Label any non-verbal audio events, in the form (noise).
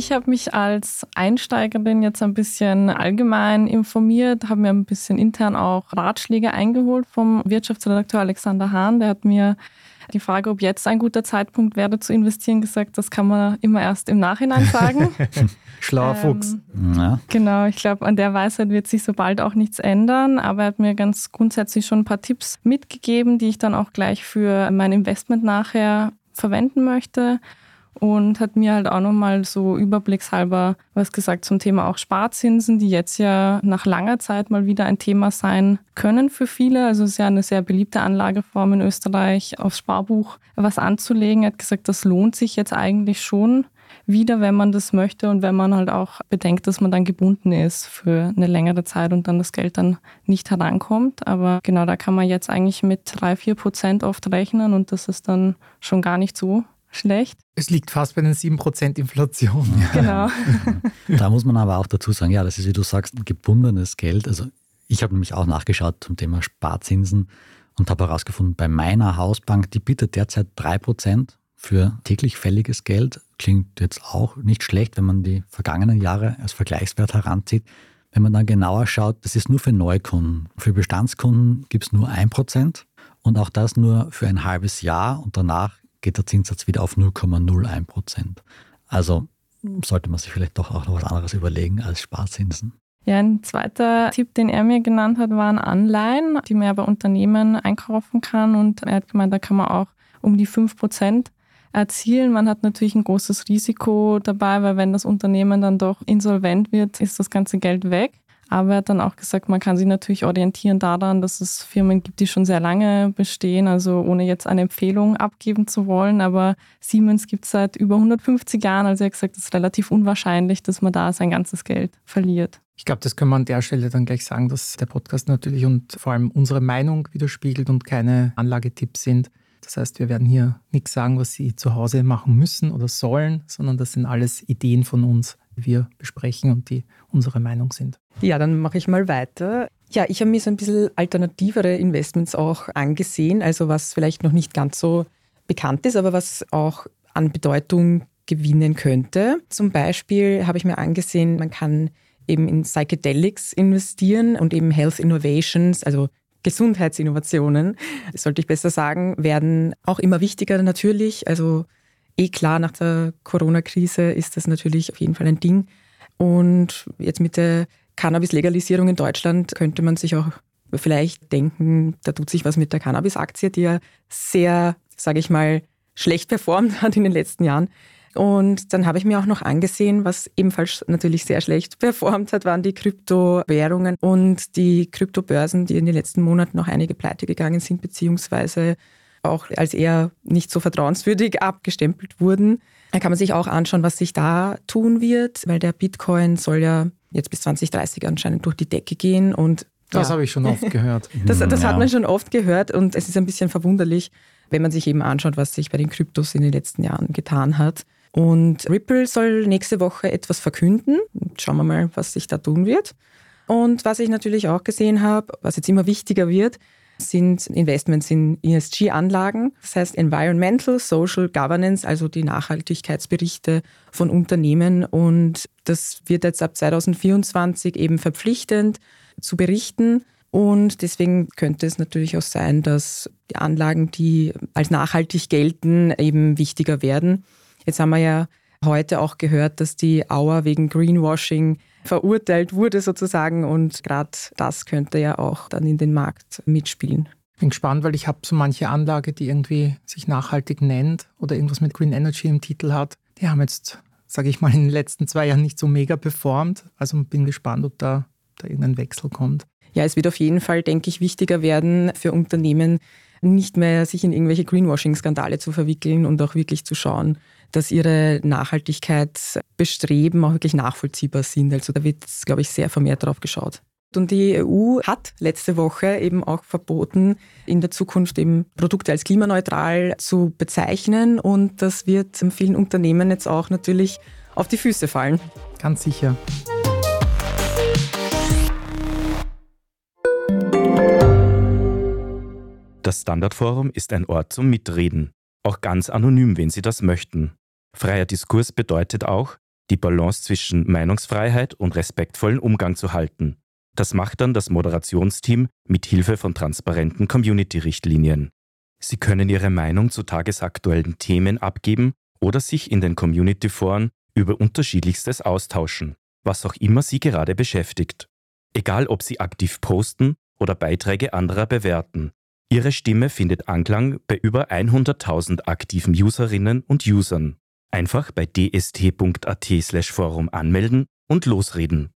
Ich habe mich als Einsteigerin jetzt ein bisschen allgemein informiert, habe mir ein bisschen intern auch Ratschläge eingeholt vom Wirtschaftsredakteur Alexander Hahn. Der hat mir die Frage, ob jetzt ein guter Zeitpunkt wäre zu investieren, gesagt, das kann man immer erst im Nachhinein sagen. (laughs) Schlauer ähm, Fuchs. Ja. Genau, ich glaube, an der Weisheit wird sich so bald auch nichts ändern, aber er hat mir ganz grundsätzlich schon ein paar Tipps mitgegeben, die ich dann auch gleich für mein Investment nachher verwenden möchte und hat mir halt auch nochmal so überblickshalber was gesagt zum Thema auch Sparzinsen, die jetzt ja nach langer Zeit mal wieder ein Thema sein können für viele. Also es ist ja eine sehr beliebte Anlageform in Österreich, aufs Sparbuch was anzulegen. Er hat gesagt, das lohnt sich jetzt eigentlich schon wieder, wenn man das möchte und wenn man halt auch bedenkt, dass man dann gebunden ist für eine längere Zeit und dann das Geld dann nicht herankommt. Aber genau da kann man jetzt eigentlich mit drei, vier Prozent oft rechnen und das ist dann schon gar nicht so schlecht. Es liegt fast bei den 7% Inflation. Genau. (laughs) da muss man aber auch dazu sagen, ja, das ist, wie du sagst, gebundenes Geld. Also ich habe nämlich auch nachgeschaut zum Thema Sparzinsen und habe herausgefunden, bei meiner Hausbank, die bietet derzeit 3% für täglich fälliges Geld. Klingt jetzt auch nicht schlecht, wenn man die vergangenen Jahre als Vergleichswert heranzieht. Wenn man dann genauer schaut, das ist nur für Neukunden. Für Bestandskunden gibt es nur 1% und auch das nur für ein halbes Jahr und danach geht der Zinssatz wieder auf 0,01 Prozent. Also sollte man sich vielleicht doch auch noch was anderes überlegen als Sparzinsen. Ja, ein zweiter Tipp, den er mir genannt hat, waren Anleihen, die man ja bei Unternehmen einkaufen kann. Und er hat gemeint, da kann man auch um die 5 Prozent erzielen. Man hat natürlich ein großes Risiko dabei, weil wenn das Unternehmen dann doch insolvent wird, ist das ganze Geld weg. Aber er hat dann auch gesagt, man kann sich natürlich orientieren daran, dass es Firmen gibt, die schon sehr lange bestehen, also ohne jetzt eine Empfehlung abgeben zu wollen. Aber Siemens gibt es seit über 150 Jahren. Also er hat gesagt, es ist relativ unwahrscheinlich, dass man da sein ganzes Geld verliert. Ich glaube, das können wir an der Stelle dann gleich sagen, dass der Podcast natürlich und vor allem unsere Meinung widerspiegelt und keine Anlagetipps sind. Das heißt, wir werden hier nichts sagen, was Sie zu Hause machen müssen oder sollen, sondern das sind alles Ideen von uns, wir besprechen und die unsere Meinung sind. Ja, dann mache ich mal weiter. Ja, ich habe mir so ein bisschen alternativere Investments auch angesehen, also was vielleicht noch nicht ganz so bekannt ist, aber was auch an Bedeutung gewinnen könnte. Zum Beispiel habe ich mir angesehen, man kann eben in Psychedelics investieren und eben Health Innovations, also Gesundheitsinnovationen, sollte ich besser sagen, werden auch immer wichtiger natürlich. Also eh klar, nach der Corona-Krise ist das natürlich auf jeden Fall ein Ding. Und jetzt mit der Cannabis-Legalisierung in Deutschland könnte man sich auch vielleicht denken, da tut sich was mit der Cannabis-Aktie, die ja sehr, sage ich mal, schlecht performt hat in den letzten Jahren. Und dann habe ich mir auch noch angesehen, was ebenfalls natürlich sehr schlecht performt hat, waren die Kryptowährungen und die Kryptobörsen, die in den letzten Monaten noch einige pleite gegangen sind, beziehungsweise auch als eher nicht so vertrauenswürdig abgestempelt wurden. Da kann man sich auch anschauen, was sich da tun wird, weil der Bitcoin soll ja jetzt bis 2030 anscheinend durch die Decke gehen. Und das ja. habe ich schon oft (laughs) gehört. das, das ja. hat man schon oft gehört und es ist ein bisschen verwunderlich, wenn man sich eben anschaut, was sich bei den Kryptos in den letzten Jahren getan hat. Und Ripple soll nächste Woche etwas verkünden. Schauen wir mal, was sich da tun wird. Und was ich natürlich auch gesehen habe, was jetzt immer wichtiger wird, sind Investments in ESG-Anlagen, das heißt Environmental, Social Governance, also die Nachhaltigkeitsberichte von Unternehmen. Und das wird jetzt ab 2024 eben verpflichtend zu berichten. Und deswegen könnte es natürlich auch sein, dass die Anlagen, die als nachhaltig gelten, eben wichtiger werden. Jetzt haben wir ja heute auch gehört, dass die Auer wegen Greenwashing verurteilt wurde sozusagen und gerade das könnte ja auch dann in den Markt mitspielen. Ich bin gespannt, weil ich habe so manche Anlage, die irgendwie sich nachhaltig nennt oder irgendwas mit Green Energy im Titel hat. Die haben jetzt, sage ich mal, in den letzten zwei Jahren nicht so mega performt. Also bin gespannt, ob da, da irgendein Wechsel kommt. Ja, es wird auf jeden Fall, denke ich, wichtiger werden für Unternehmen, nicht mehr sich in irgendwelche Greenwashing-Skandale zu verwickeln und auch wirklich zu schauen, dass ihre Nachhaltigkeitsbestreben auch wirklich nachvollziehbar sind. Also da wird, glaube ich, sehr vermehrt drauf geschaut. Und die EU hat letzte Woche eben auch verboten, in der Zukunft eben Produkte als klimaneutral zu bezeichnen. Und das wird vielen Unternehmen jetzt auch natürlich auf die Füße fallen. Ganz sicher. Das Standardforum ist ein Ort zum Mitreden, auch ganz anonym, wenn Sie das möchten. Freier Diskurs bedeutet auch, die Balance zwischen Meinungsfreiheit und respektvollen Umgang zu halten. Das macht dann das Moderationsteam mit Hilfe von transparenten Community-Richtlinien. Sie können Ihre Meinung zu tagesaktuellen Themen abgeben oder sich in den Community-Foren über unterschiedlichstes austauschen, was auch immer Sie gerade beschäftigt. Egal ob Sie aktiv posten oder Beiträge anderer bewerten. Ihre Stimme findet Anklang bei über 100.000 aktiven Userinnen und Usern. Einfach bei dst.at/forum anmelden und losreden.